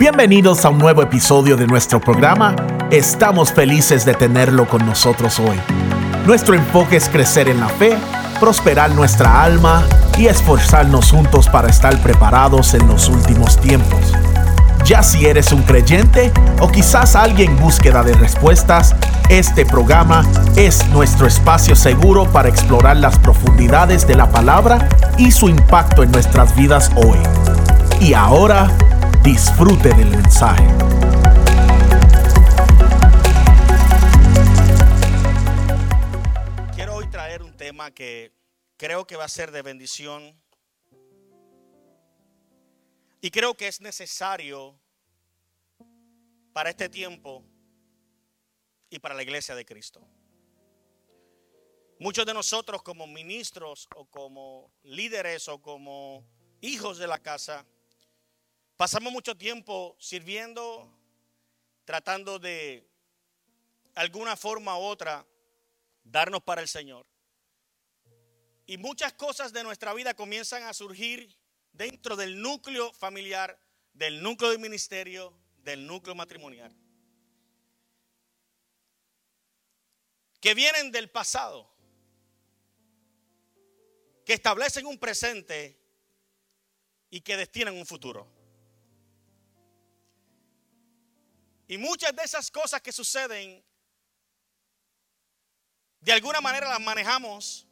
Bienvenidos a un nuevo episodio de nuestro programa. Estamos felices de tenerlo con nosotros hoy. Nuestro enfoque es crecer en la fe, prosperar nuestra alma y esforzarnos juntos para estar preparados en los últimos tiempos. Ya si eres un creyente o quizás alguien en búsqueda de respuestas, este programa es nuestro espacio seguro para explorar las profundidades de la palabra y su impacto en nuestras vidas hoy. Y ahora, disfrute del mensaje. Quiero hoy traer un tema que creo que va a ser de bendición y creo que es necesario para este tiempo y para la iglesia de Cristo. Muchos de nosotros como ministros o como líderes o como hijos de la casa, pasamos mucho tiempo sirviendo, tratando de alguna forma u otra darnos para el Señor. Y muchas cosas de nuestra vida comienzan a surgir dentro del núcleo familiar, del núcleo del ministerio, del núcleo matrimonial. Que vienen del pasado, que establecen un presente y que destinan un futuro. Y muchas de esas cosas que suceden, de alguna manera las manejamos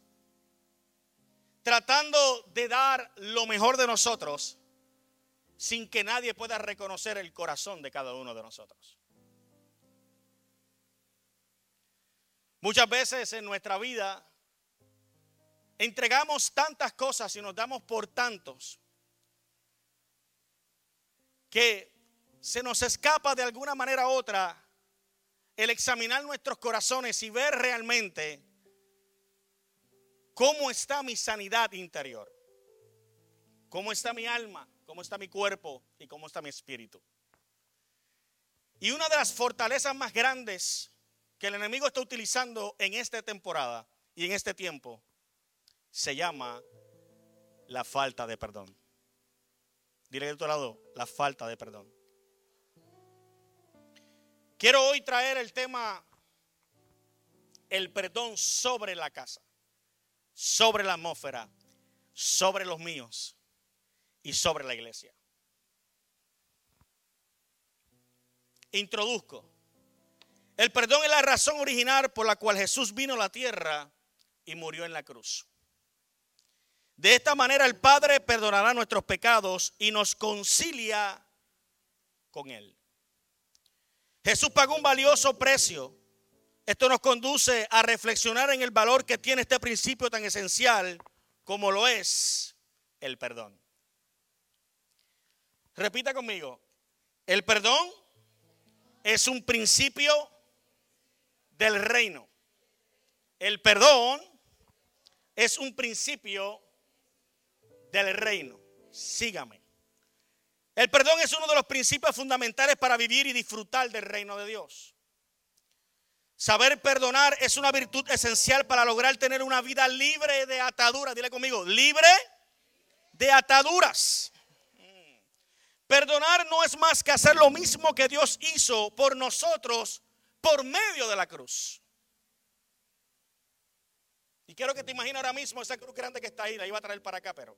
tratando de dar lo mejor de nosotros sin que nadie pueda reconocer el corazón de cada uno de nosotros. Muchas veces en nuestra vida entregamos tantas cosas y nos damos por tantos que se nos escapa de alguna manera u otra el examinar nuestros corazones y ver realmente cómo está mi sanidad interior, cómo está mi alma, cómo está mi cuerpo y cómo está mi espíritu. Y una de las fortalezas más grandes que el enemigo está utilizando en esta temporada y en este tiempo se llama la falta de perdón. Dile de otro lado, la falta de perdón. Quiero hoy traer el tema, el perdón sobre la casa, sobre la atmósfera, sobre los míos y sobre la iglesia. Introduzco. El perdón es la razón original por la cual Jesús vino a la tierra y murió en la cruz. De esta manera el Padre perdonará nuestros pecados y nos concilia con Él. Jesús pagó un valioso precio. Esto nos conduce a reflexionar en el valor que tiene este principio tan esencial como lo es el perdón. Repita conmigo. El perdón es un principio del reino. El perdón es un principio del reino. Sígame. El perdón es uno de los principios fundamentales para vivir y disfrutar del reino de Dios. Saber perdonar es una virtud esencial para lograr tener una vida libre de ataduras. Dile conmigo, libre de ataduras. Perdonar no es más que hacer lo mismo que Dios hizo por nosotros por medio de la cruz. Y quiero que te imagines ahora mismo esa cruz grande que está ahí, la iba a traer para acá, pero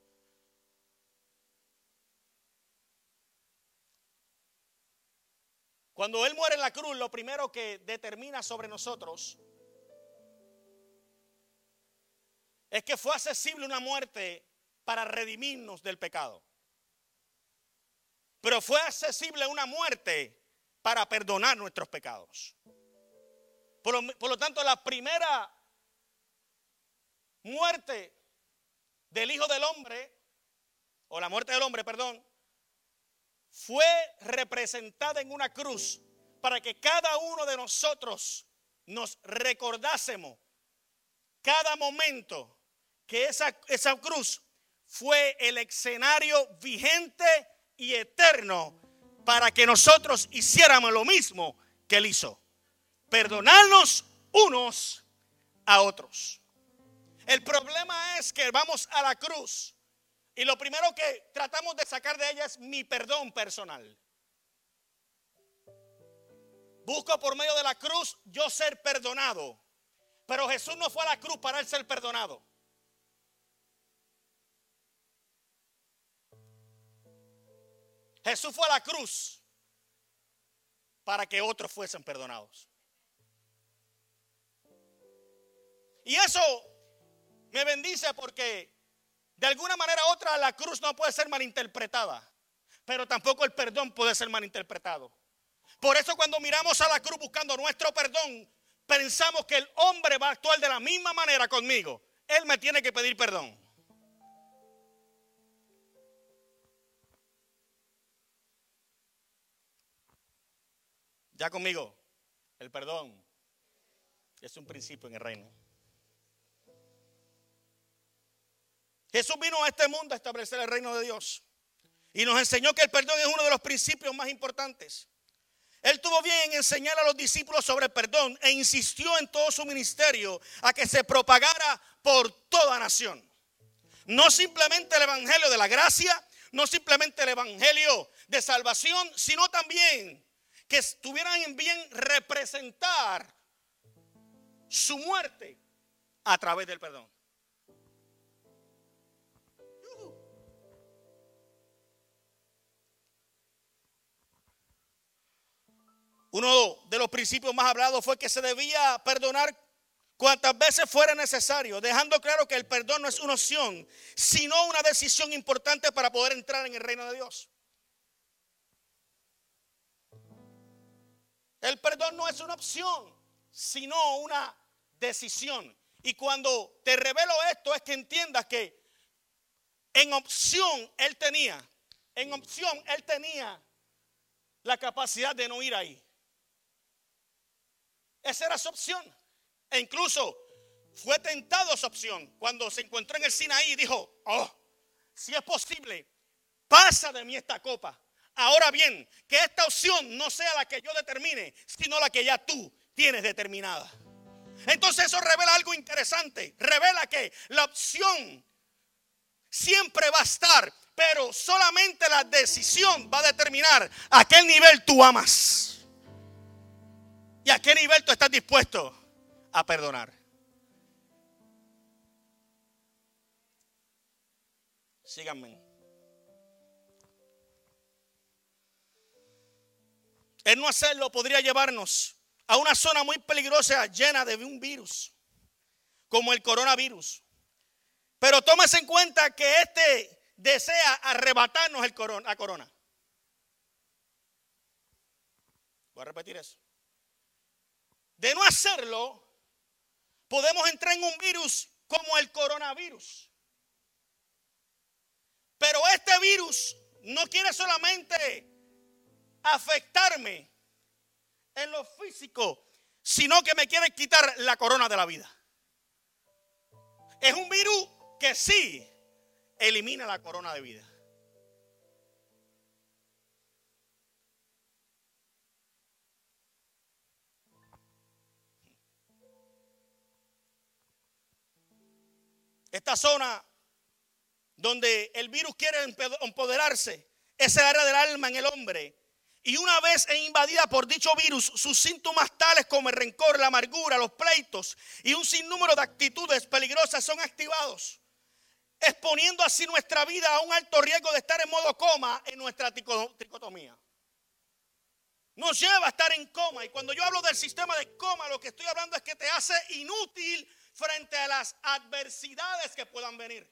Cuando Él muere en la cruz, lo primero que determina sobre nosotros es que fue accesible una muerte para redimirnos del pecado. Pero fue accesible una muerte para perdonar nuestros pecados. Por lo, tanto, la primera muerte del Hijo del Hombre, o la muerte del hombre, perdón, fue representada en una cruz para que cada uno de nosotros nos recordásemos cada momento que esa, esa cruz fue el escenario vigente y eterno para que nosotros hiciéramos lo mismo que él hizo. Perdonarnos unos a otros. El problema es que vamos a la cruz y lo primero que tratamos de sacar de ella es mi perdón personal. Busco por medio de la cruz yo ser perdonado. Pero Jesús no fue a la cruz para él ser perdonado. Jesús fue a la cruz para que otros fuesen perdonados. Y eso me bendice porque de alguna manera u otra la cruz no puede ser malinterpretada, pero tampoco el perdón puede ser malinterpretado. Por eso cuando miramos a la cruz buscando nuestro perdón, pensamos que el hombre va a actuar de la misma manera conmigo. Él me tiene que pedir perdón. Ya conmigo, el perdón es un principio en el reino. Jesús vino a este mundo a establecer el reino de Dios y nos enseñó que el perdón es uno de los principios más importantes. Él tuvo bien en enseñar a los discípulos sobre el perdón e insistió en todo su ministerio a que se propagara por toda nación. No simplemente el evangelio de la gracia, no simplemente el evangelio de salvación, sino también que estuvieran en bien representar su muerte a través del perdón. Uno de los principios más hablados fue que se debía perdonar cuantas veces fuera necesario, dejando claro que el perdón no es una opción, sino una decisión importante para poder entrar en el reino de Dios. El perdón no es una opción, sino una decisión. Y cuando te revelo esto es que entiendas que en opción él tenía, en opción él tenía la capacidad de no ir ahí. Esa era su opción. E incluso fue tentado esa opción cuando se encontró en el Sinaí y dijo, oh, si es posible, pasa de mí esta copa. Ahora bien, que esta opción no sea la que yo determine, sino la que ya tú tienes determinada. Entonces eso revela algo interesante. Revela que la opción siempre va a estar, pero solamente la decisión va a determinar a qué nivel tú amas. Y a qué nivel tú estás dispuesto a perdonar. Síganme. El no hacerlo podría llevarnos a una zona muy peligrosa llena de un virus, como el coronavirus. Pero tómese en cuenta que este desea arrebatarnos el corona, la corona. Voy a repetir eso. De no hacerlo, podemos entrar en un virus como el coronavirus. Pero este virus no quiere solamente afectarme en lo físico, sino que me quiere quitar la corona de la vida. Es un virus que sí elimina la corona de vida. Esta zona donde el virus quiere empoderarse es el área del alma en el hombre y una vez invadida por dicho virus, sus síntomas tales como el rencor, la amargura, los pleitos y un sinnúmero de actitudes peligrosas son activados, exponiendo así nuestra vida a un alto riesgo de estar en modo coma en nuestra tricotomía. Nos lleva a estar en coma y cuando yo hablo del sistema de coma, lo que estoy hablando es que te hace inútil frente a las adversidades que puedan venir.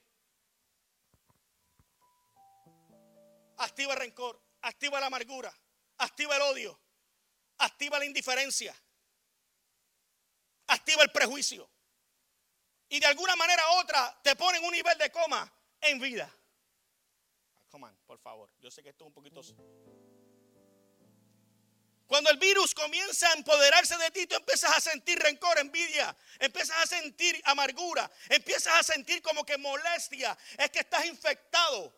Activa el rencor, activa la amargura, activa el odio, activa la indiferencia, activa el prejuicio. Y de alguna manera u otra te ponen un nivel de coma en vida. Come on, por favor. Yo sé que esto es un poquito. Cuando el virus comienza a empoderarse de ti, tú empiezas a sentir rencor, envidia, empiezas a sentir amargura, empiezas a sentir como que molestia. Es que estás infectado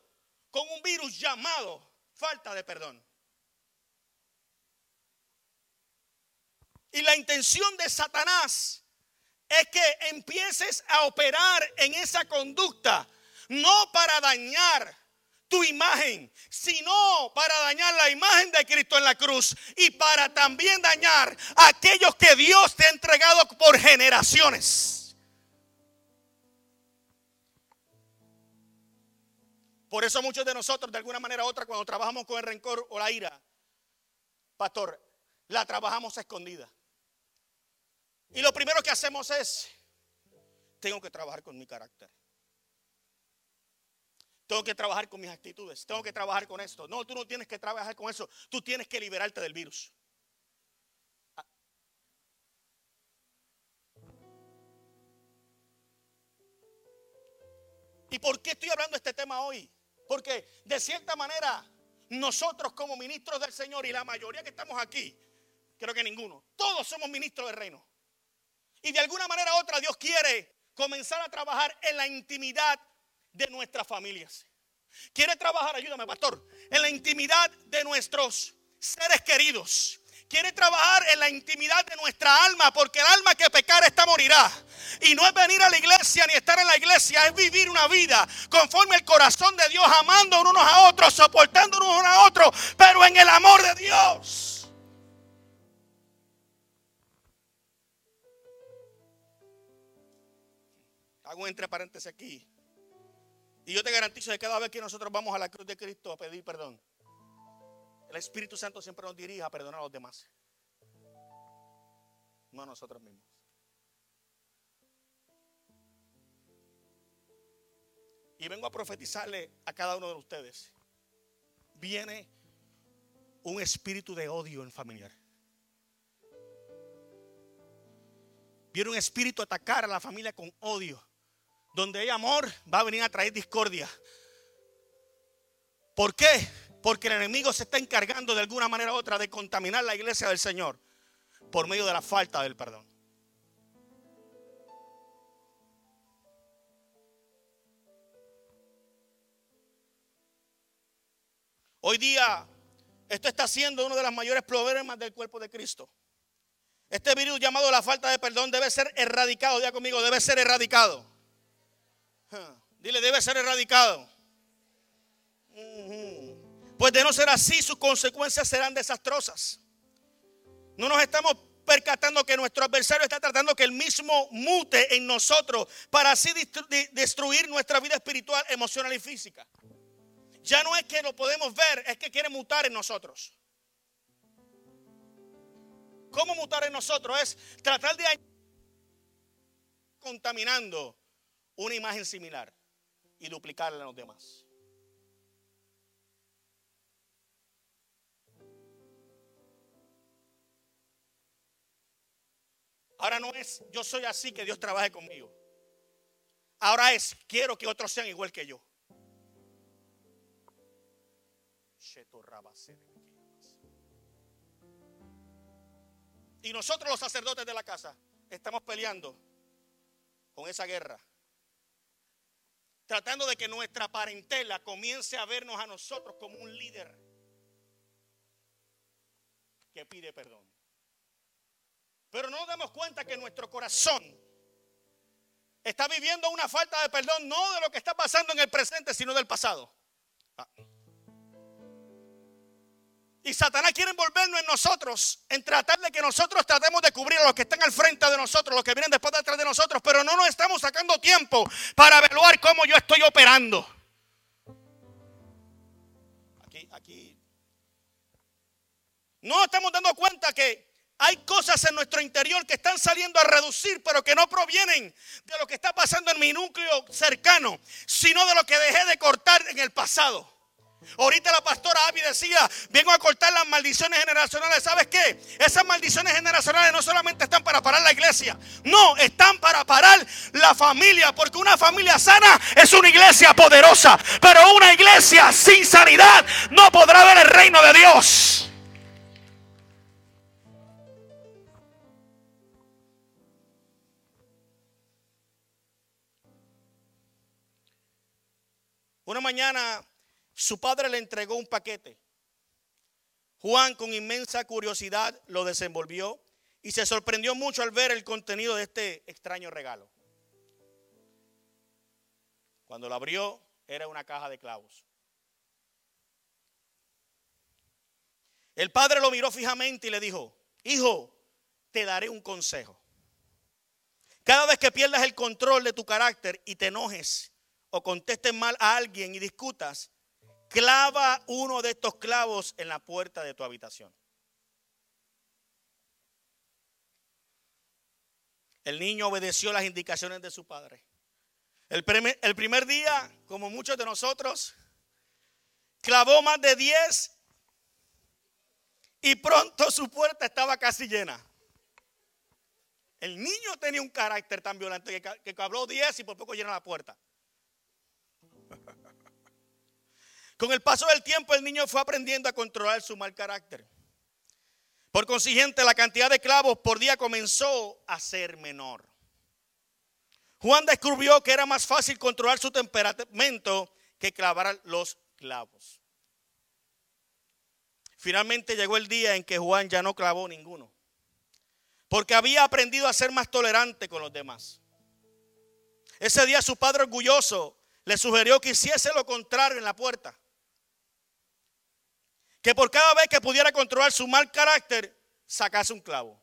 con un virus llamado falta de perdón. Y la intención de Satanás es que empieces a operar en esa conducta, no para dañar, tu imagen, sino para dañar la imagen de Cristo en la cruz y para también dañar a aquellos que Dios te ha entregado por generaciones. Por eso muchos de nosotros, de alguna manera u otra, cuando trabajamos con el rencor o la ira, pastor, la trabajamos escondida. Y lo primero que hacemos es, tengo que trabajar con mi carácter. Tengo que trabajar con mis actitudes. Tengo que trabajar con esto. No, tú no tienes que trabajar con eso. Tú tienes que liberarte del virus. ¿Y por qué estoy hablando de este tema hoy? Porque de cierta manera nosotros como ministros del Señor y la mayoría que estamos aquí, creo que ninguno, todos somos ministros del reino. Y de alguna manera u otra Dios quiere comenzar a trabajar en la intimidad de nuestras familias. Quiere trabajar, ayúdame pastor, en la intimidad de nuestros seres queridos. Quiere trabajar en la intimidad de nuestra alma, porque el alma que pecar esta morirá. Y no es venir a la iglesia ni estar en la iglesia, es vivir una vida conforme el corazón de Dios, amando unos a otros, soportándonos unos a otros, pero en el amor de Dios. Hago entre paréntesis aquí. Y yo te garantizo que cada vez que nosotros vamos a la cruz de Cristo a pedir perdón, el Espíritu Santo siempre nos dirige a perdonar a los demás. No a nosotros mismos. Y vengo a profetizarle a cada uno de ustedes. Viene un espíritu de odio en familiar. Viene un espíritu a atacar a la familia con odio donde hay amor, va a venir a traer discordia. ¿Por qué? Porque el enemigo se está encargando de alguna manera u otra de contaminar la iglesia del Señor por medio de la falta del perdón. Hoy día, esto está siendo uno de los mayores problemas del cuerpo de Cristo. Este virus llamado la falta de perdón debe ser erradicado. Ya conmigo, debe ser erradicado. Dile, debe ser erradicado. Pues de no ser así, sus consecuencias serán desastrosas. No nos estamos percatando que nuestro adversario está tratando que el mismo mute en nosotros para así destruir nuestra vida espiritual, emocional y física. Ya no es que lo podemos ver, es que quiere mutar en nosotros. ¿Cómo mutar en nosotros? Es tratar de contaminando una imagen similar y duplicarla en los demás. Ahora no es yo soy así que Dios trabaje conmigo. Ahora es quiero que otros sean igual que yo. Y nosotros los sacerdotes de la casa estamos peleando con esa guerra tratando de que nuestra parentela comience a vernos a nosotros como un líder que pide perdón. Pero no nos damos cuenta que nuestro corazón está viviendo una falta de perdón no de lo que está pasando en el presente, sino del pasado. Ah. Y Satanás quiere envolvernos en nosotros, en tratar de que nosotros tratemos de cubrir a los que están al frente de nosotros, los que vienen después detrás de nosotros, pero no nos estamos sacando tiempo para evaluar cómo yo estoy operando. Aquí, aquí. No estamos dando cuenta que hay cosas en nuestro interior que están saliendo a reducir, pero que no provienen de lo que está pasando en mi núcleo cercano, sino de lo que dejé de cortar en el pasado. Ahorita la pastora Abby decía, vengo a cortar las maldiciones generacionales. ¿Sabes qué? Esas maldiciones generacionales no solamente están para parar la iglesia, no, están para parar la familia, porque una familia sana es una iglesia poderosa, pero una iglesia sin sanidad no podrá ver el reino de Dios. Una mañana su padre le entregó un paquete. Juan con inmensa curiosidad lo desenvolvió y se sorprendió mucho al ver el contenido de este extraño regalo. Cuando lo abrió era una caja de clavos. El padre lo miró fijamente y le dijo, hijo, te daré un consejo. Cada vez que pierdas el control de tu carácter y te enojes o contestes mal a alguien y discutas, clava uno de estos clavos en la puerta de tu habitación. El niño obedeció las indicaciones de su padre. El primer, día, como muchos de nosotros, clavó más de 10 y pronto su puerta estaba casi llena. El niño tenía un carácter tan violento que, que habló 10 y por poco llena la puerta. Con el paso del tiempo el niño fue aprendiendo a controlar su mal carácter. Por consiguiente, la cantidad de clavos por día comenzó a ser menor. Juan descubrió que era más fácil controlar su temperamento que clavar los clavos. Finalmente llegó el día en que Juan ya no clavó ninguno, porque había aprendido a ser más tolerante con los demás. Ese día su padre orgulloso le sugirió que hiciese lo contrario en la puerta. Que por cada vez que pudiera controlar su mal carácter, sacase un clavo.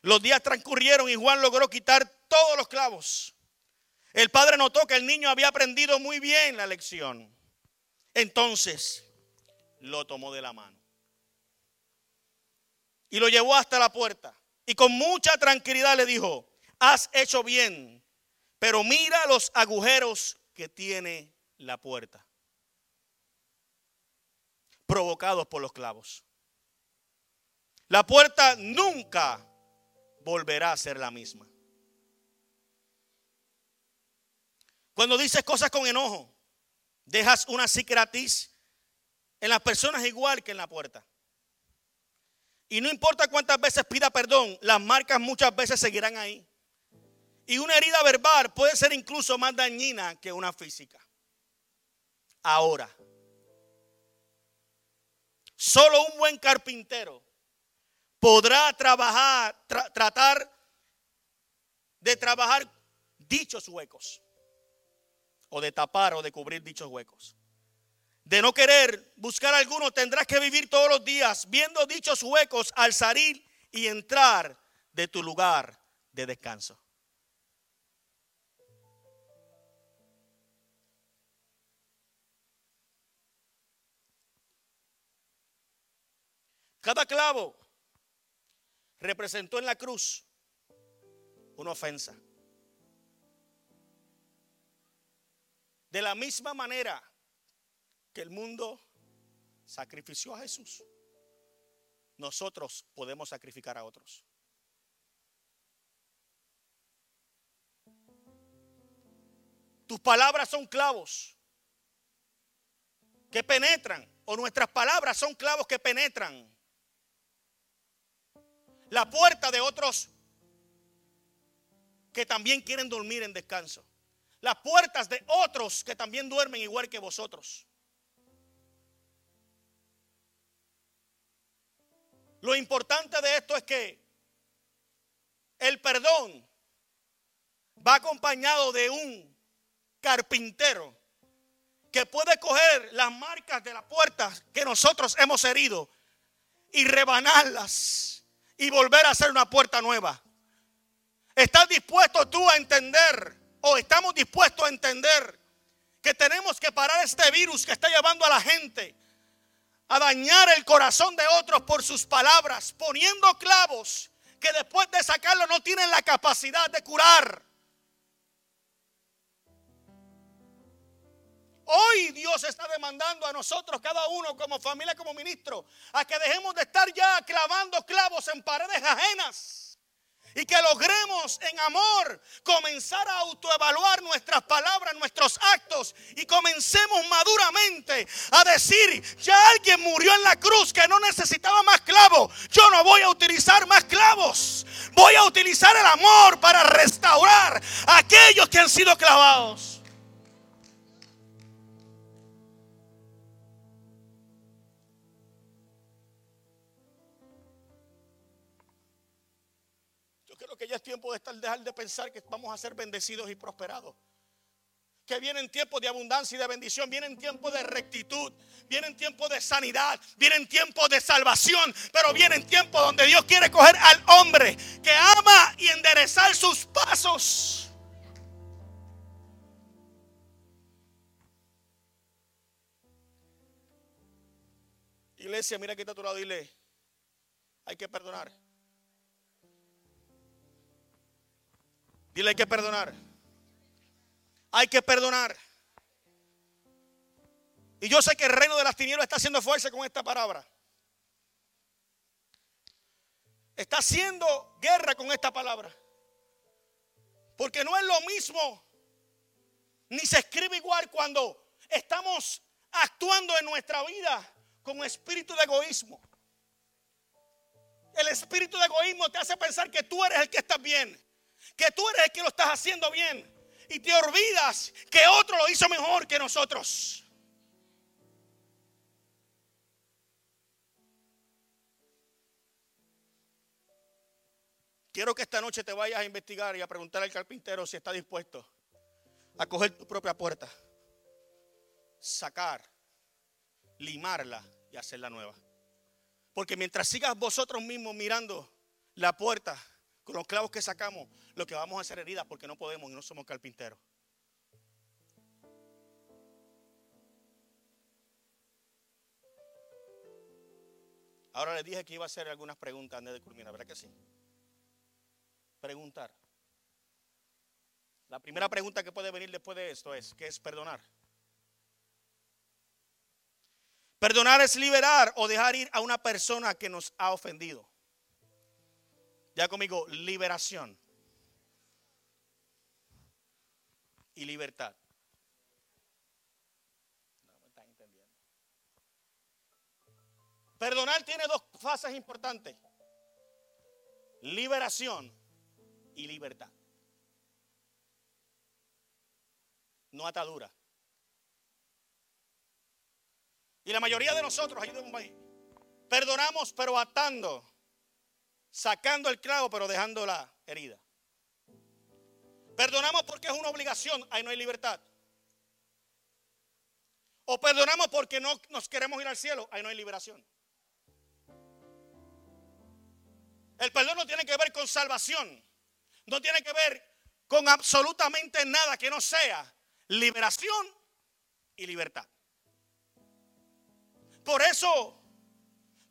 Los días transcurrieron y Juan logró quitar todos los clavos. El padre notó que el niño había aprendido muy bien la lección. Entonces lo tomó de la mano y lo llevó hasta la puerta. Y con mucha tranquilidad le dijo, has hecho bien, pero mira los agujeros que tiene la puerta, provocados por los clavos. La puerta nunca volverá a ser la misma. Cuando dices cosas con enojo, dejas una cicatriz en las personas igual que en la puerta. Y no importa cuántas veces pida perdón, las marcas muchas veces seguirán ahí. Y una herida verbal puede ser incluso más dañina que una física. Ahora, solo un buen carpintero podrá trabajar, tratar de trabajar dichos huecos o de tapar o de cubrir dichos huecos. De no querer buscar alguno, tendrás que vivir todos los días viendo dichos huecos al salir y entrar de tu lugar de descanso. Cada clavo representó en la cruz una ofensa. De la misma manera que el mundo sacrificó a Jesús, nosotros podemos sacrificar a otros. Tus palabras son clavos que penetran, o nuestras palabras son clavos que penetran la puerta de otros que también quieren dormir en descanso las puertas de otros que también duermen igual que vosotros. Lo importante de esto es que el perdón va acompañado de un carpintero que puede coger las marcas de las puertas que nosotros hemos herido y rebanarlas y volver a hacer una puerta nueva. ¿Estás dispuesto tú a entender o estamos dispuestos a entender que tenemos que parar este virus que está llevando a la gente a dañar el corazón de otros por sus palabras, poniendo clavos que después de sacarlo no tienen la capacidad de curar. Hoy Dios está demandando a nosotros, cada uno como familia, como ministro, a que dejemos de estar ya clavando clavos en paredes ajenas y que logremos en amor comenzar a autoevaluar nuestras palabras, nuestros actos y comencemos maduramente a decir, ya alguien murió en la cruz que no necesitaba más clavos, yo no voy a utilizar más clavos, voy a utilizar el amor para restaurar a aquellos que han sido clavados. Que ya es tiempo de estar, dejar de pensar que vamos a ser bendecidos y prosperados. que vienen tiempos de abundancia y de bendición, vienen tiempos de rectitud, vienen tiempos de sanidad, vienen tiempos de salvación, pero vienen tiempos donde Dios quiere coger al hombre que ama y enderezar sus pasos. Iglesia, mira aquí está a tu lado, dile, hay que perdonar. Dile, hay que perdonar. Hay que perdonar. Y yo sé que el reino de las tinieblas está haciendo fuerza con esta palabra. Está haciendo guerra con esta palabra. Porque no es lo mismo, ni se escribe igual cuando estamos actuando en nuestra vida con espíritu de egoísmo. El espíritu de egoísmo te hace pensar que tú eres el que estás bien, que tú eres el que lo estás haciendo bien. Y te olvidas que otro lo hizo mejor que nosotros. Quiero que esta noche te vayas a investigar y a preguntar al carpintero si está dispuesto a coger tu propia puerta, sacar, limarla y hacerla nueva. Porque mientras sigas vosotros mismos mirando la puerta con los clavos que sacamos, lo que vamos a hacer heridas porque no podemos y no somos carpinteros. Ahora les dije que iba a hacer algunas preguntas antes de culminar, ¿verdad que sí? Preguntar. La primera pregunta que puede venir después de esto es, ¿qué es perdonar? Perdonar es liberar o dejar ir a una persona que nos ha ofendido. Ya conmigo, liberación y libertad. No me están entendiendo. Perdonar tiene dos fases importantes. Liberación y libertad. No atadura. Y la mayoría de nosotros, ayúdenme perdonamos pero atando, sacando el clavo pero dejando la herida. Perdonamos porque es una obligación, ahí no hay libertad. O perdonamos porque no nos queremos ir al cielo, ahí no hay liberación. El perdón no tiene que ver con salvación, no tiene que ver con absolutamente nada que no sea liberación y libertad. Por eso,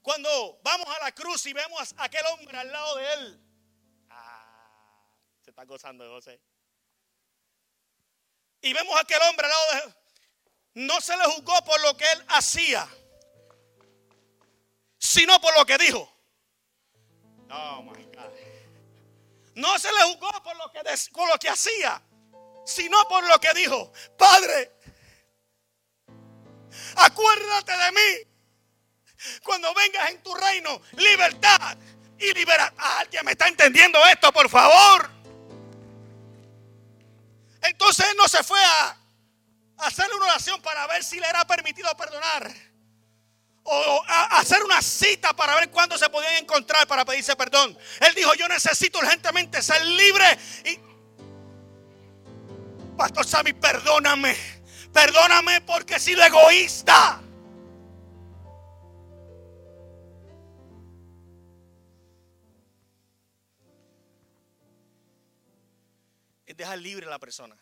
cuando vamos a la cruz y vemos a aquel hombre al lado de él, ah, se está gozando José. Y vemos a aquel hombre al lado de no se le juzgó por lo que él hacía, sino por lo que dijo. Oh my. No se le juzgó por lo que, por lo que hacía, sino por lo que dijo. Padre, Acuérdate de mí. Cuando vengas en tu reino, libertad y libertad. Alguien me está entendiendo esto, por favor. Entonces él no se fue a hacerle una oración para ver si le era permitido perdonar. O a hacer una cita para ver cuándo se podían encontrar para pedirse perdón. Él dijo, yo necesito urgentemente ser libre. Y, Pastor Sammy, perdóname Perdóname porque he sido egoísta. Es dejar libre a la persona.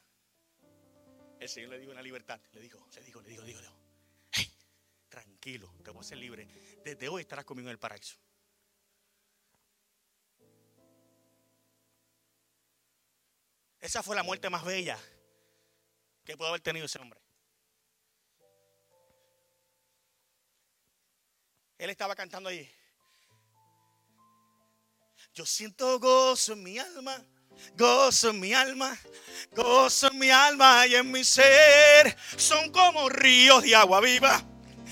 El Señor le dio una libertad. Le dijo, le dijo, le dijo, le dijo, hey, tranquilo, te voy a hacer libre. Desde hoy estarás conmigo en el paraíso. Esa fue la muerte más bella que pudo haber tenido ese hombre. Él estaba cantando ahí. Yo siento gozo en mi alma, gozo en mi alma, gozo en mi alma y en mi ser. Son como ríos de agua viva,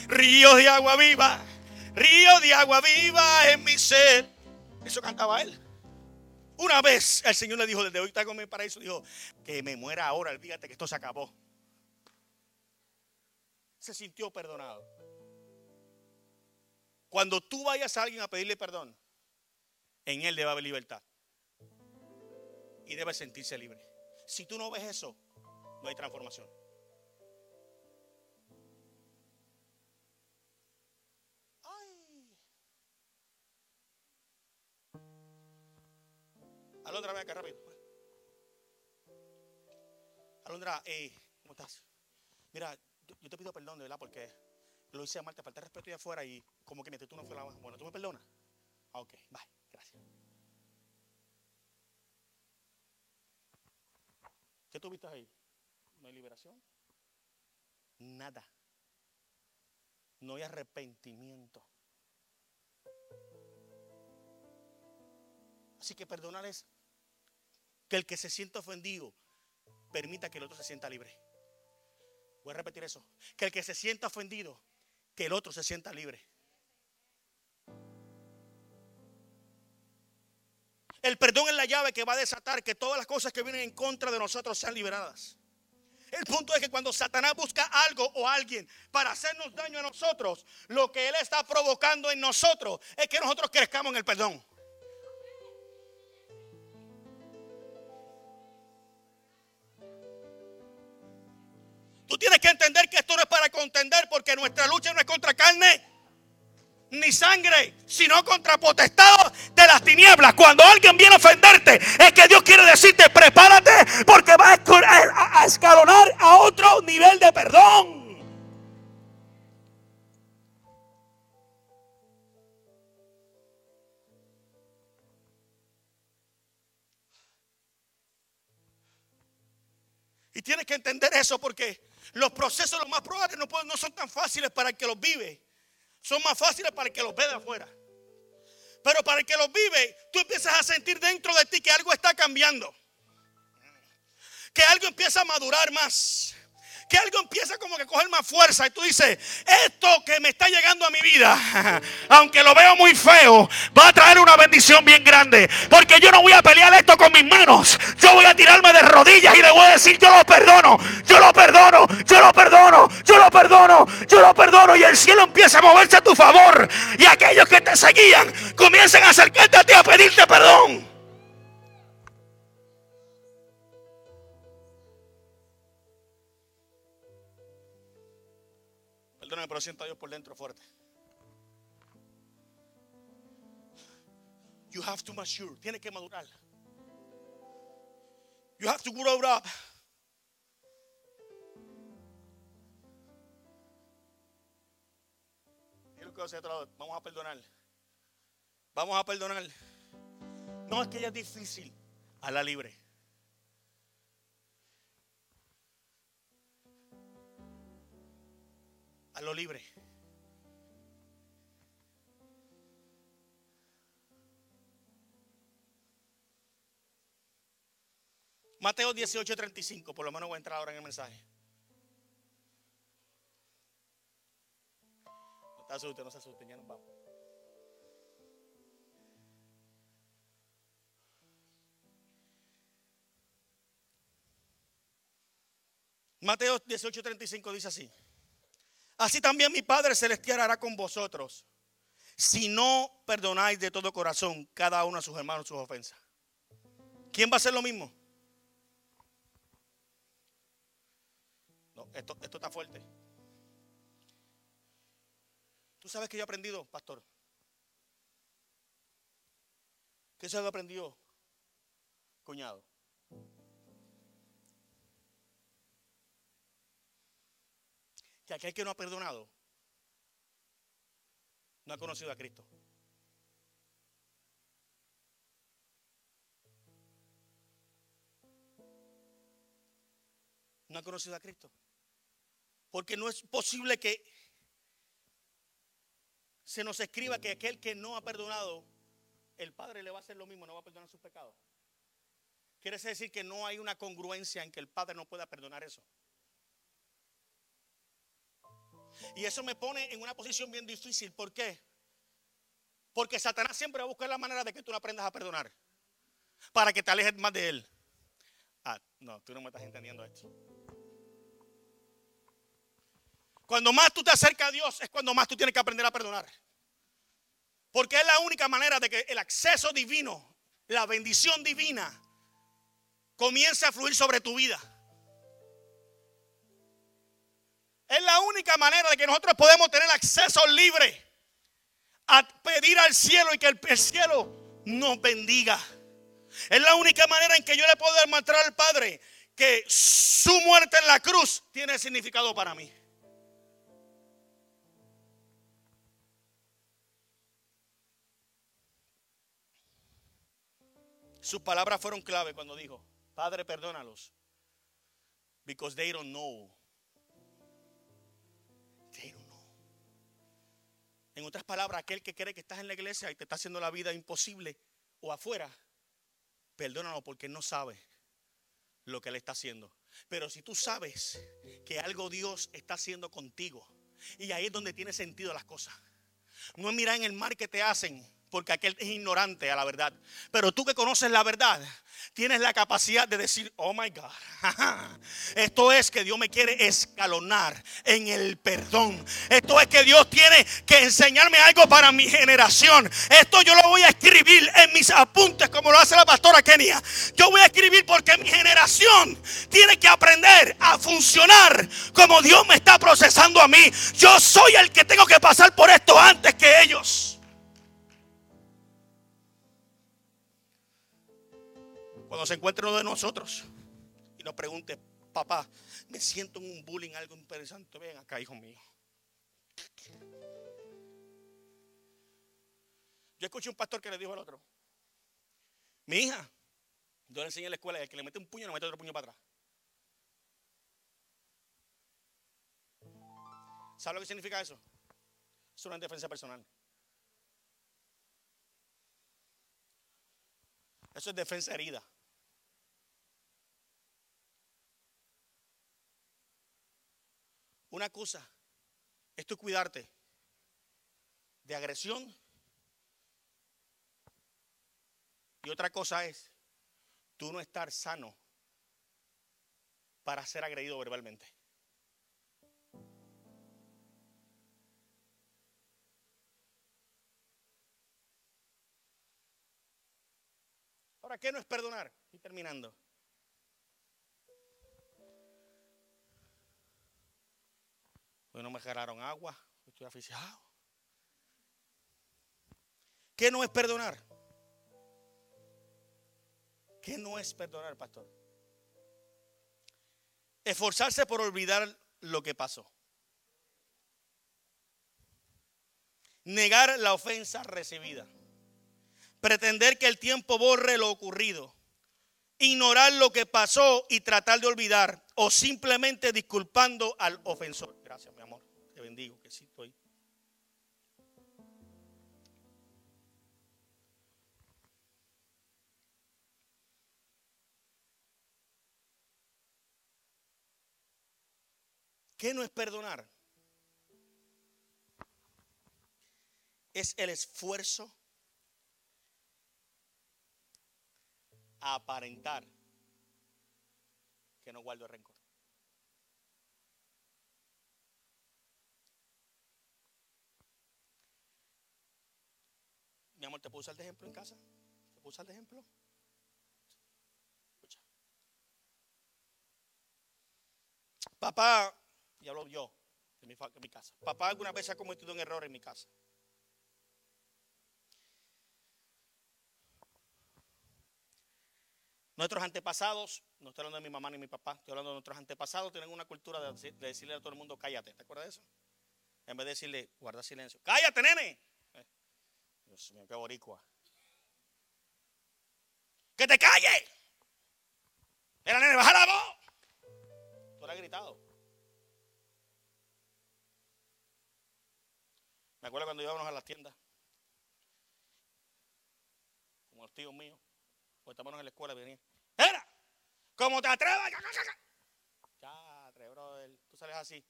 ríos de agua viva, ríos de agua viva en mi ser. Eso cantaba él. Una vez el Señor le dijo, desde hoy con mi paraíso, dijo, que me muera ahora, olvídate que esto se acabó. Se sintió perdonado. Cuando tú vayas a alguien a pedirle perdón, en él debe haber libertad. Y debe sentirse libre. Si tú no ves eso, no hay transformación. Ay. Alondra, ven acá rápido. Alondra, eh, ¿cómo estás? Mira, yo, te pido perdón, de verdad, porque lo hice mal, te falta respeto ahí afuera y como que mi actitud no fue la más. Bueno, ¿tú me perdonas? Ah, Ok, bye, ¿Qué tú viste ahí? ¿No hay liberación? Nada. No hay arrepentimiento. Así que perdonar es que el que se sienta ofendido permita que el otro se sienta libre. Voy a repetir eso. Que el que se sienta ofendido, que el otro se sienta libre. El perdón es la llave que va a desatar que todas las cosas que vienen en contra de nosotros sean liberadas. El punto es que cuando Satanás busca algo o alguien para hacernos daño a nosotros, lo que él está provocando en nosotros es que nosotros crezcamos en el perdón. Tú tienes que entender que esto no es para contender porque nuestra lucha no es contra carne ni sangre, sino contra potestados de las tinieblas. Cuando alguien viene a ofenderte, es que Dios quiere decirte, prepárate porque vas a escalonar a otro nivel de perdón. Y tienes que entender eso porque los procesos los más probables no, no son tan fáciles para el que los vive. Son más fáciles para el que los ve de afuera. Pero para el que los vive, tú empiezas a sentir dentro de ti que algo está cambiando. Que algo empieza a madurar más. Que algo empieza como que a coger más fuerza. Y tú dices, esto que me está llegando a mi vida, aunque lo veo muy feo, va a traer una bendición bien grande. Porque yo no voy a pelear esto con mis manos. Yo voy a tirarme de rodillas y le voy a decir, yo lo perdono, yo lo perdono, yo lo perdono, yo lo perdono, yo lo perdono. Y el cielo empieza a moverse a tu favor. Y aquellos que te seguían comienzan a acercarte a ti a pedirte perdón. Pero siento a Dios por dentro fuerte. You have to mature. Tienes que madurar. You have to grow up. Vamos a perdonar. Vamos a perdonar. No es que ella es difícil. A la libre. A lo libre. Mateo 18, 35, por lo menos voy a entrar ahora en el mensaje. No se asusten, no se asusten, ya nos vamos. Mateo 18, 35 dice así. Así también mi Padre Celestial hará con vosotros si no perdonáis de todo corazón cada uno a sus hermanos sus ofensas. ¿Quién va a hacer lo mismo? No, esto, esto está fuerte. ¿Tú sabes que yo he aprendido, pastor? ¿Qué se ha aprendido, cuñado? Que aquel que no ha perdonado no ha conocido a Cristo. No ha conocido a Cristo. Porque no es posible que se nos escriba que aquel que no ha perdonado, el Padre le va a hacer lo mismo, no va a perdonar sus pecados. Quiere decir que no hay una congruencia en que el Padre no pueda perdonar eso. Y eso me pone en una posición bien difícil. ¿Por qué? Porque Satanás siempre va a buscar la manera de que tú no aprendas a perdonar. Para que te alejes más de él. Ah, no, tú no me estás entendiendo esto. Cuando más tú te acercas a Dios es cuando más tú tienes que aprender a perdonar. Porque es la única manera de que el acceso divino, la bendición divina, comience a fluir sobre tu vida. Única manera de que nosotros podemos tener acceso libre a pedir al cielo y que el, cielo nos bendiga. Es la única manera en que yo le puedo demostrar al Padre que su muerte en la cruz tiene significado para mí. Sus palabras fueron clave cuando dijo, Padre, perdónalos. Because they don't know. En otras palabras, aquel que cree que estás en la iglesia y te está haciendo la vida imposible o afuera, perdónalo porque no sabe lo que él está haciendo. Pero si tú sabes que algo Dios está haciendo contigo, y ahí es donde tiene sentido las cosas. No es mirar en el mar que te hacen porque aquel es ignorante a la verdad. Pero tú que conoces la verdad, tienes la capacidad de decir, oh my God, esto es que Dios me quiere escalonar en el perdón. Esto es que Dios tiene que enseñarme algo para mi generación. Esto yo lo voy a escribir en mis apuntes como lo hace la pastora Kenia. Yo voy a escribir porque mi generación tiene que aprender a funcionar como Dios me está procesando a mí. Yo soy el que tengo que pasar por esto antes que ellos. Cuando se encuentre uno de nosotros y nos pregunte, papá, me siento en un bullying, algo interesante, ven acá, hijo mío. Yo escuché un pastor que le dijo al otro, mi hija, yo le enseñé en la escuela, el que le mete un puño, no mete otro puño para atrás. ¿Sabe lo que significa eso? Es una defensa personal. Eso es defensa herida. Una cosa es tú cuidarte de agresión. Y otra cosa es tú no estar sano para ser agredido verbalmente. Ahora, ¿qué no es perdonar? Y terminando. Hoy no me geraron agua, estoy aficionado. ¿Qué no es perdonar? ¿Qué no es perdonar, pastor? Esforzarse por olvidar lo que pasó. Negar la ofensa recibida. Pretender que el tiempo borre lo ocurrido. Ignorar lo que pasó y tratar de olvidar. O simplemente disculpando al ofensor. Gracias, mi amor. Te bendigo, que sí estoy. ¿Qué no es perdonar? Es el esfuerzo aparentar que no guardo rencor. Mi amor, ¿te puedo usar de ejemplo en casa? ¿Te puedo usar de ejemplo? Escucha. Papá, y hablo yo, en mi, mi casa. Papá alguna vez ha cometido un error en mi casa. Nuestros antepasados, no estoy hablando de mi mamá ni mi papá, estoy hablando de nuestros antepasados, tienen una cultura de, decirle a todo el mundo, cállate. ¿Te acuerdas de eso? En vez de decirle, guarda silencio. Cállate, nene. Dios mío, qué boricua. ¡Que te calle! Era nene, baja la voz. Tú le gritado. Me acuerdo cuando íbamos a las tiendas. Como los tíos míos. Pues estábamos en la escuela y venían. ¡Era! ¿Cómo te atrevas? Ya, brother. Tú sales así.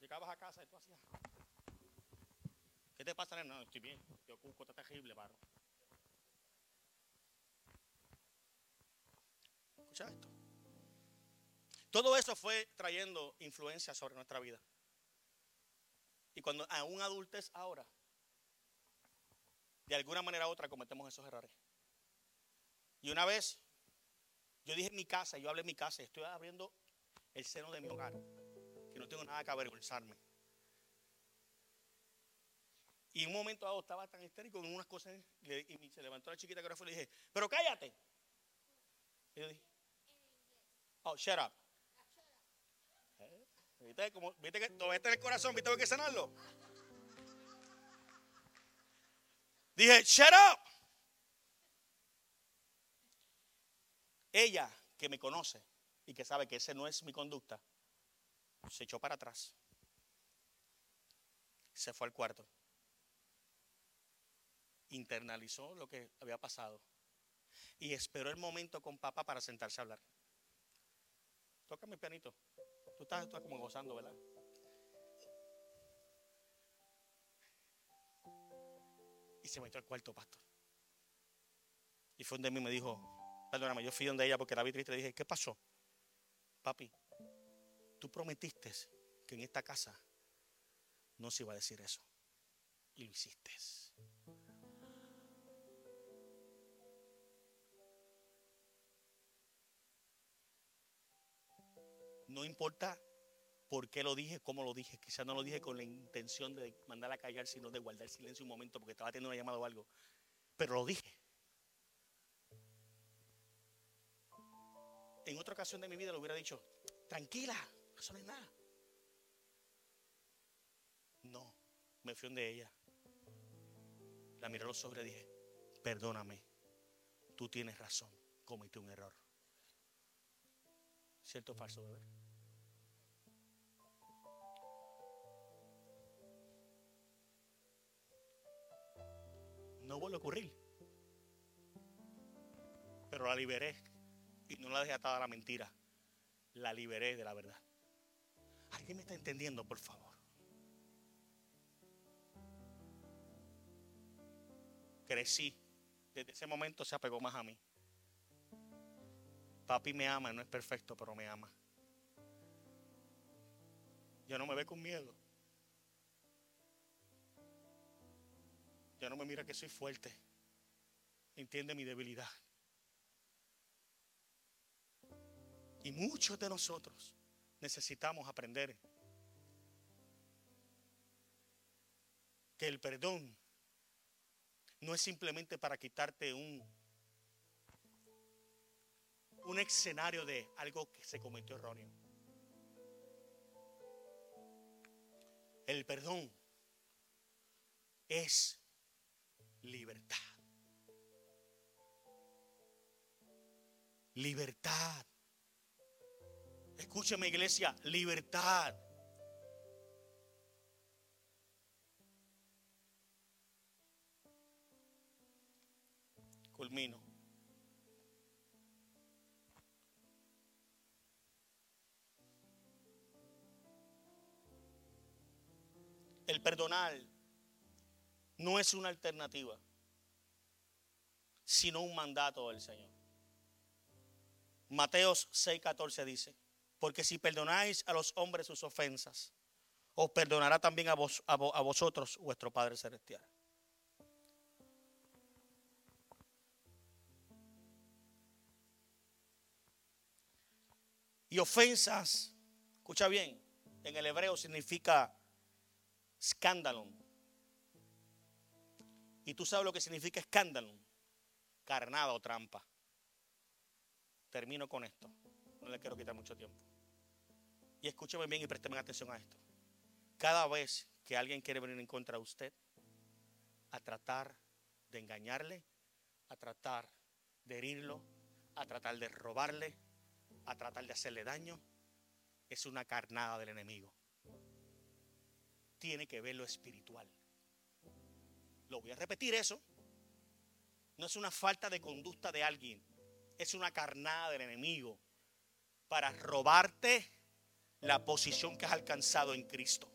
Llegabas a casa y tú hacías. ¿Qué te pasa, No, estoy bien. Yo Cusco está terrible, paro. Escucha esto. Todo eso fue trayendo influencia sobre nuestra vida. Y cuando aún adultes ahora, de alguna manera u otra cometemos esos errores. Y una vez, yo dije en mi casa, yo hablé en mi casa, estoy abriendo el seno de mi hogar, que no tengo nada que avergonzarme. Y un momento dado estaba tan histérico en unas cosas y se levantó la chiquita que ahora fue y le dije, pero cállate. Y yo dije, oh, shut up. ¿Viste, como, ¿Viste que todo está en el corazón? ¿Viste que hay que sanarlo? Dije, shut up. Ella que me conoce y que sabe que ese no es mi conducta, se echó para atrás. Se fue al cuarto. Internalizó lo que había pasado. Y esperó el momento con papá para sentarse a hablar. Tócame el pianito. Tú estás, estás como gozando, ¿verdad? Y se metió al cuarto, pastor. Y fue donde mí me dijo, perdóname, yo fui donde ella porque la vi le dije, ¿qué pasó? Papi, tú prometiste que en esta casa no se iba a decir eso. Y lo hiciste. No importa por qué lo dije, cómo lo dije. Quizás no lo dije con la intención de mandarla a callar, sino de guardar silencio un momento porque estaba teniendo una llamada o algo. Pero lo dije. En otra ocasión de mi vida le hubiera dicho, tranquila, eso no es nada. No, me fui de ella. La miré a los ojos y dije, perdóname, tú tienes razón, cometí un error. ¿Cierto o falso, bebé? No vuelve a ocurrir. Pero la liberé y no la dejé atada a la mentira. La liberé de la verdad. ¿Alguien me está entendiendo, por favor? Crecí. Desde ese momento se apegó más a mí. Papi me ama, no es perfecto, pero me ama. Ya no me ve con miedo. Ya no me mira que soy fuerte. Entiende mi debilidad. Y muchos de nosotros necesitamos aprender que el perdón no es simplemente para quitarte un un escenario de algo que se cometió erróneo. El perdón es libertad. Libertad. Escúcheme iglesia, libertad. Culmino. El perdonar no es una alternativa, sino un mandato del Señor. Mateos 6:14 dice, porque si perdonáis a los hombres sus ofensas, os perdonará también a, a vosotros vuestro Padre Celestial. Y ofensas, escucha bien, en el hebreo significa escándalo. Y tú sabes lo que significa escándalo. Carnada o trampa. Termino con esto. No le quiero quitar mucho tiempo. Y escúcheme bien y présteme atención a esto. Cada vez que alguien quiere venir en contra de usted, a tratar de engañarle, a tratar de herirlo, a tratar de robarle, a tratar de hacerle daño, es una carnada del enemigo tiene que ver lo espiritual. Lo voy a repetir eso. No es una falta de conducta de alguien, es una carnada del enemigo para robarte la posición que has alcanzado en Cristo.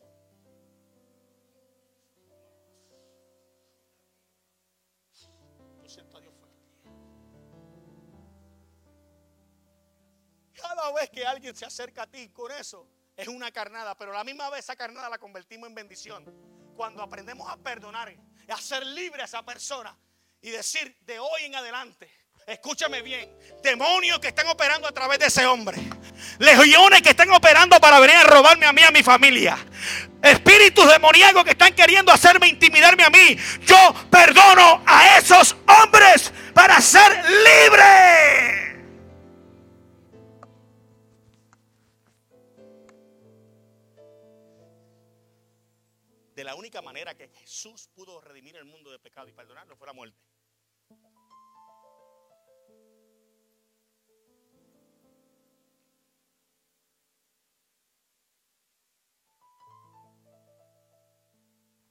Cada vez que alguien se acerca a ti con eso, es una carnada, pero la misma vez esa carnada la convertimos en bendición. Cuando aprendemos a perdonar, a ser libre a esa persona y decir de hoy en adelante, Escúchame bien, demonios que están operando a través de ese hombre, Legiones que están operando para venir a robarme a mí, a mi familia. Espíritus demoníacos que están queriendo hacerme intimidarme a mí. Yo perdono a esos hombres para ser libre. De la única manera que Jesús pudo redimir el mundo de pecado y perdonarlo fue la muerte.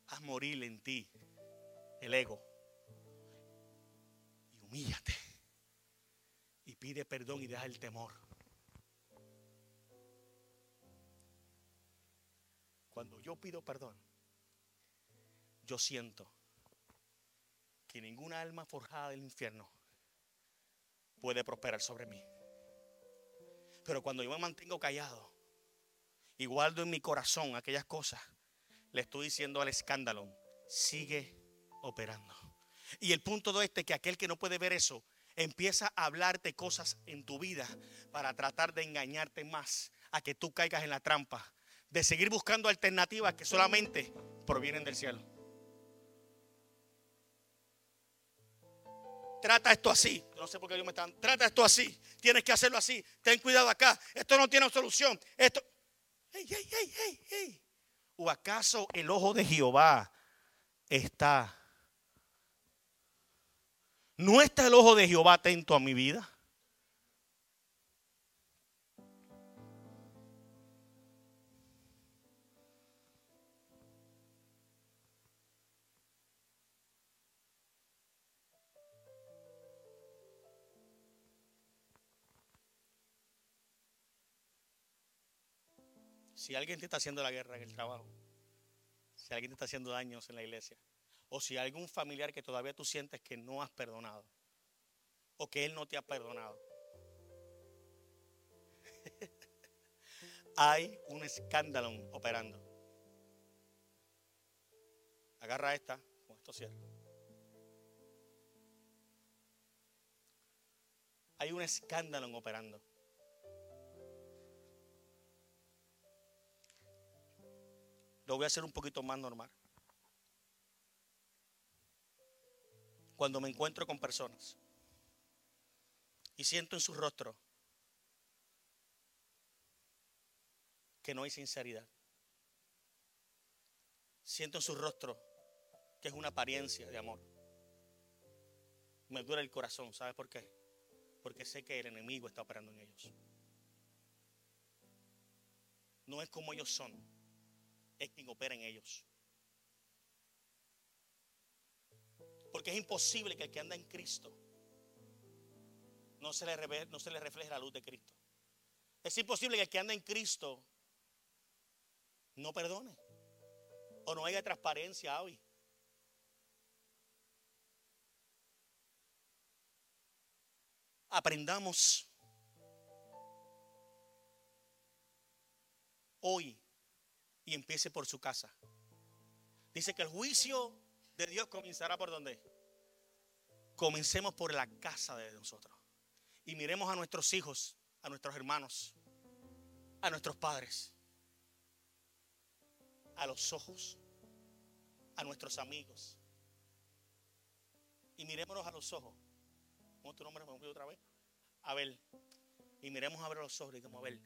haz morir en ti el ego. Y humíllate. Y pide perdón y deja el temor. Cuando yo pido perdón, yo siento que ninguna alma forjada del infierno puede prosperar sobre mí. Pero cuando yo me mantengo callado y guardo en mi corazón aquellas cosas le estoy diciendo al escándalo, sigue operando. Y el punto de este es que aquel que no puede ver eso, empieza a hablarte cosas en tu vida para tratar de engañarte más a que tú caigas en la trampa, de seguir buscando alternativas que solamente provienen del cielo. Trata esto así. No sé por qué yo me están. Trata esto así. Tienes que hacerlo así. Ten cuidado acá. Esto no tiene solución. Esto. Hey, hey, hey, hey. ¿O acaso el ojo de Jehová está? ¿No está el ojo de Jehová atento a mi vida? Si alguien te está haciendo la guerra en el trabajo, si alguien te está haciendo daños en la iglesia, o si algún familiar que todavía tú sientes que no has perdonado, o que él no te ha perdonado, hay un escándalo operando. Agarra esta, con esto cierro. Hay un escándalo operando. Lo voy a hacer un poquito más normal. Cuando me encuentro con personas y siento en su rostro que no hay sinceridad. Siento en su rostro que es una apariencia de amor. Me duele el corazón, ¿sabes por qué? Porque sé que el enemigo está operando en ellos. No es como ellos son, es quien opera en ellos. Porque es imposible que el que anda en Cristo no se le, no se le refleje la luz de Cristo. Es imposible que el que anda en Cristo no perdone o no haya transparencia hoy. Aprendamos hoy y empiece por su casa. Dice que el juicio de Dios comenzará por donde. Comencemos por la casa de nosotros. Y miremos a nuestros hijos, a nuestros hermanos, a nuestros padres, a los ojos, a nuestros amigos. Y mirémonos a los ojos. ¿Cómo tu nombre me otra vez? A ver. Y miremos a ver los ojos y digamos, a ver,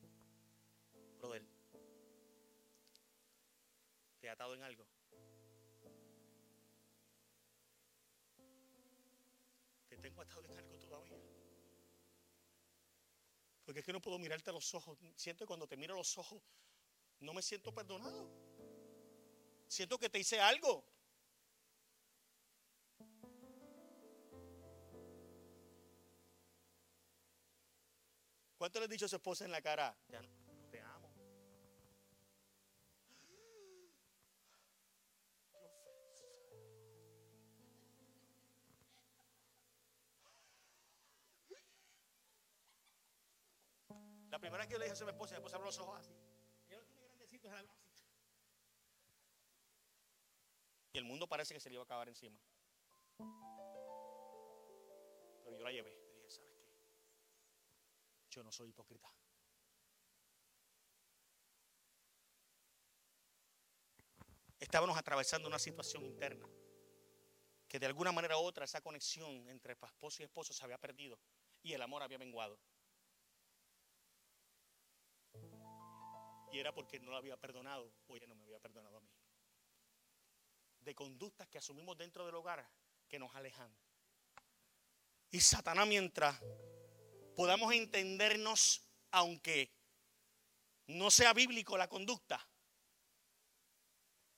brother, atado en algo? Te tengo atado en algo todavía. Porque es que no puedo mirarte a los ojos. Siento que cuando te miro a los ojos, no me siento perdonado. Siento que te hice algo. ¿Cuánto le has dicho a su esposa en la cara? Ya no. verdad que yo le dije a mi esposa y después abrió los ojos así. Y el mundo parece que se le iba a acabar encima. Pero yo la llevé. Le dije, ¿sabes qué? Yo no soy hipócrita. Estábamos atravesando una situación interna que de alguna manera u otra esa conexión entre esposo y esposo se había perdido y el amor había menguado. Era porque no lo había perdonado o ella no me había perdonado a mí. De conductas que asumimos dentro del hogar que nos alejan. Y Satanás mientras podamos entendernos, aunque no sea bíblico la conducta,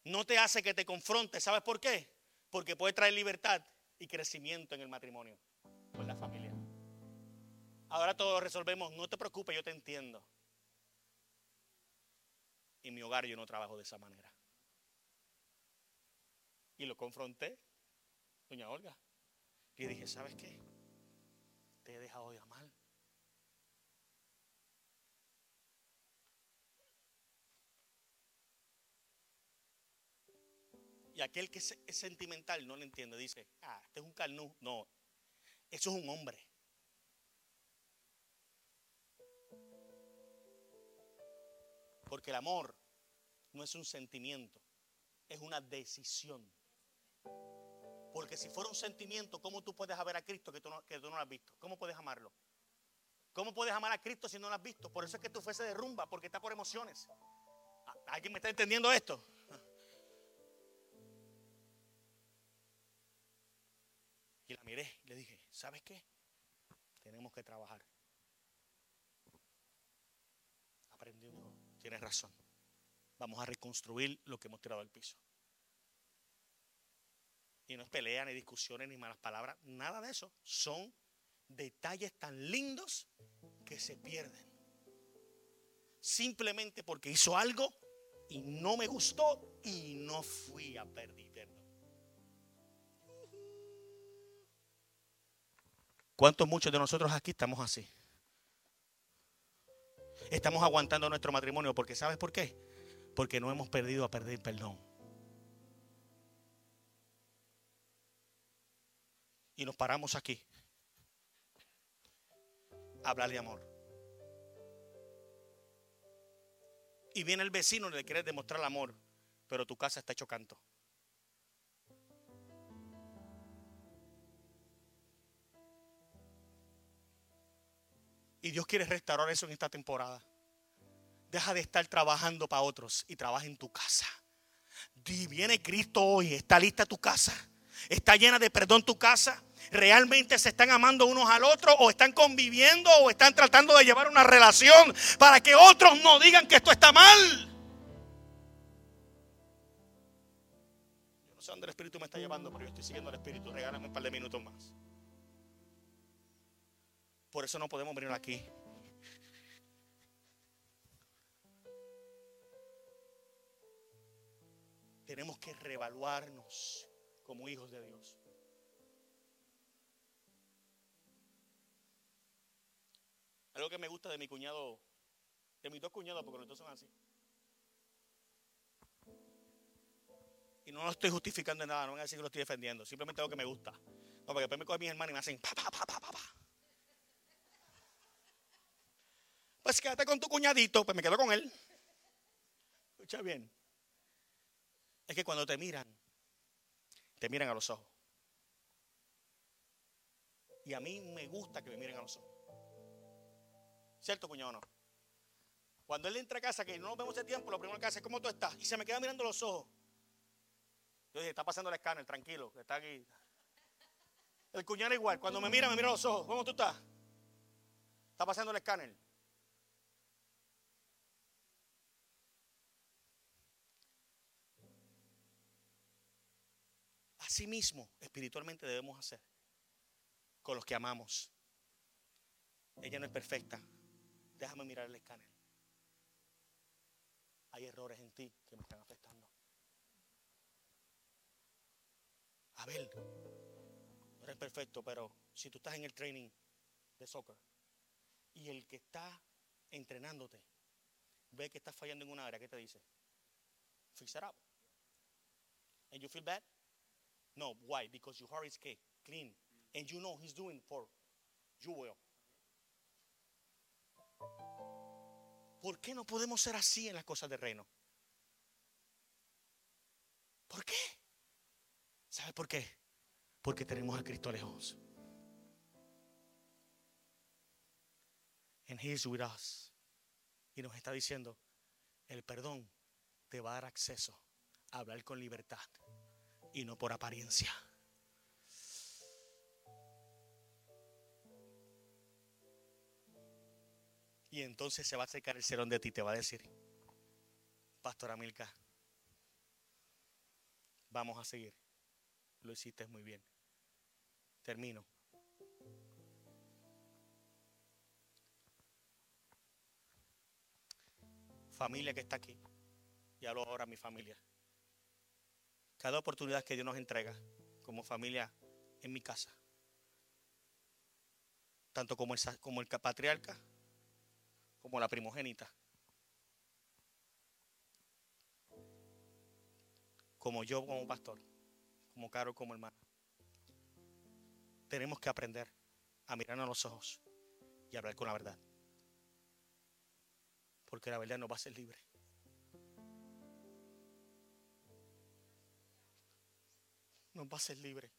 no te hace que te confrontes. ¿Sabes por qué? Porque puede traer libertad y crecimiento en el matrimonio en la familia. Ahora todo lo resolvemos. No te preocupes, yo te entiendo. En mi hogar yo no trabajo de esa manera. Y lo confronté, doña Olga. Y dije, ¿sabes qué? Te he dejado de amar. Y aquel que es, sentimental no lo entiende. Dice, ah, este es un carnú. No, eso es un hombre. Porque el amor no es un sentimiento, es una decisión. Porque si fuera un sentimiento, ¿cómo tú puedes amar a Cristo que tú, no, lo has visto? ¿Cómo puedes amarlo? ¿Cómo puedes amar a Cristo si no lo has visto? Por eso es que tú fuese de rumba, porque está por emociones. ¿Alguien me está entendiendo esto? Y la miré y le dije, ¿sabes qué? Tenemos que trabajar. Aprendió, dijo, tienes razón. Vamos a reconstruir lo que hemos tirado al piso. Y no es pelea, ni discusiones, ni malas palabras, nada de eso. Son detalles tan lindos que se pierden. Simplemente porque hizo algo y no me gustó y no fui a pedir ¿Cuántos muchos de nosotros aquí estamos así? Estamos aguantando nuestro matrimonio porque ¿sabes por qué? Porque no hemos perdido a perder perdón. Y nos paramos aquí. A hablar de amor. Y viene el vecino y le quiere demostrar el amor, pero tu casa está hecho canto. Y Dios quiere restaurar eso en esta temporada. Deja de estar trabajando para otros y trabaja en tu casa. viene Cristo hoy, está lista tu casa. Está llena de perdón tu casa. ¿Realmente se están amando unos al otro o están conviviendo o están tratando de llevar una relación para que otros no digan que esto está mal? Yo no sé dónde el Espíritu me está llevando, pero yo estoy siguiendo al Espíritu. Regálame un par de minutos más. Por eso no podemos venir aquí. Tenemos que reevaluarnos como hijos de Dios. Algo que me gusta de mi cuñado, de mis dos cuñados, porque los dos son así. Y no lo estoy justificando en nada, no voy a decir que lo estoy defendiendo, simplemente algo que me gusta. No, porque después me cogen mis hermanos y me hacen pa, pa, pa, pa, pa, pa. Pues quédate con tu cuñadito, pues me quedo con él. Escucha bien. Es que cuando te miran, te miran a los ojos. Y a mí me gusta que me miren a los ojos. ¿Cierto, cuñado no? Cuando él entra a casa, que no nos vemos de tiempo, lo primero que hace es cómo tú estás. Y se me queda mirando los ojos. Yo dije, está pasando el escáner, tranquilo, que está aquí. El cuñado igual. Cuando me mira, me mira los ojos. ¿Cómo tú estás? Está pasando el escáner. Así mismo, espiritualmente debemos hacer con los que amamos. Ella no es perfecta. Déjame mirar el escáner. Hay errores en ti que me están afectando. A ver, no eres perfecto, pero si tú estás en el training de soccer y el que está entrenándote ve que estás fallando en una área, ¿qué te dice? Fix it up. And you feel bad? No, why? Because your heart is clean. And you know he's doing for you will. ¿Por qué no podemos ser así en las cosas del reino? ¿Por qué? ¿Sabe por qué? Porque tenemos a Cristo lejos. And He is with us. Y nos está diciendo, el perdón te va a dar acceso a hablar con libertad y no por apariencia. Y entonces se va a acercar el serón de ti te va a decir, Pastor Amilca, vamos a seguir. Lo hiciste muy bien. Termino. Familia que está aquí. Y hablo ahora a mi familia. Cada oportunidad que Dios nos entrega como familia en mi casa. Tanto como el, patriarca como la primogénita. Como yo como pastor, como Caro como hermano. Tenemos que aprender a mirarnos a los ojos y hablar con la verdad. Porque la verdad nos va a hacer libre. Nos va a ser libre.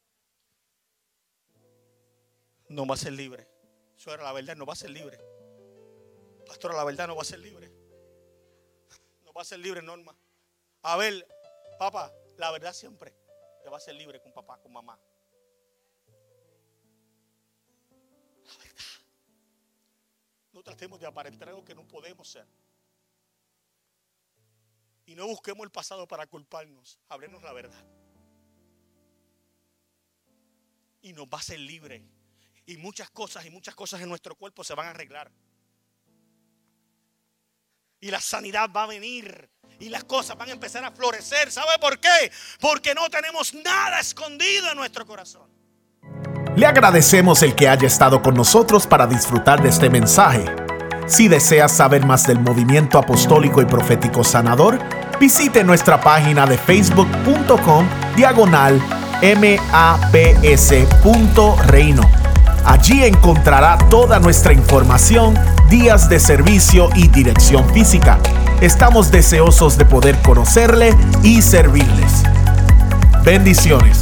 No va a ser libre. Eso era la verdad, no va a ser libre. Pastora, la verdad no va a ser libre. No va a ser libre, Norma. A ver, papá, la verdad siempre te va a ser libre con papá, con mamá. La verdad. No tratemos de aparentar algo que no podemos ser. Y no busquemos el pasado para culparnos. Hablemos la verdad. Y nos va a ser libre. Y muchas cosas y muchas cosas en nuestro cuerpo se van a arreglar. Y la sanidad va a venir. Y las cosas van a empezar a florecer. ¿Sabe por qué? Porque no tenemos nada escondido en nuestro corazón. Le agradecemos el que haya estado con nosotros para disfrutar de este mensaje. Si deseas saber más del movimiento apostólico y profético sanador, visite nuestra página de facebook.com diagonal maps.reino. Allí encontrará toda nuestra información días de servicio y dirección física. Estamos deseosos de poder conocerle y servirles. Bendiciones.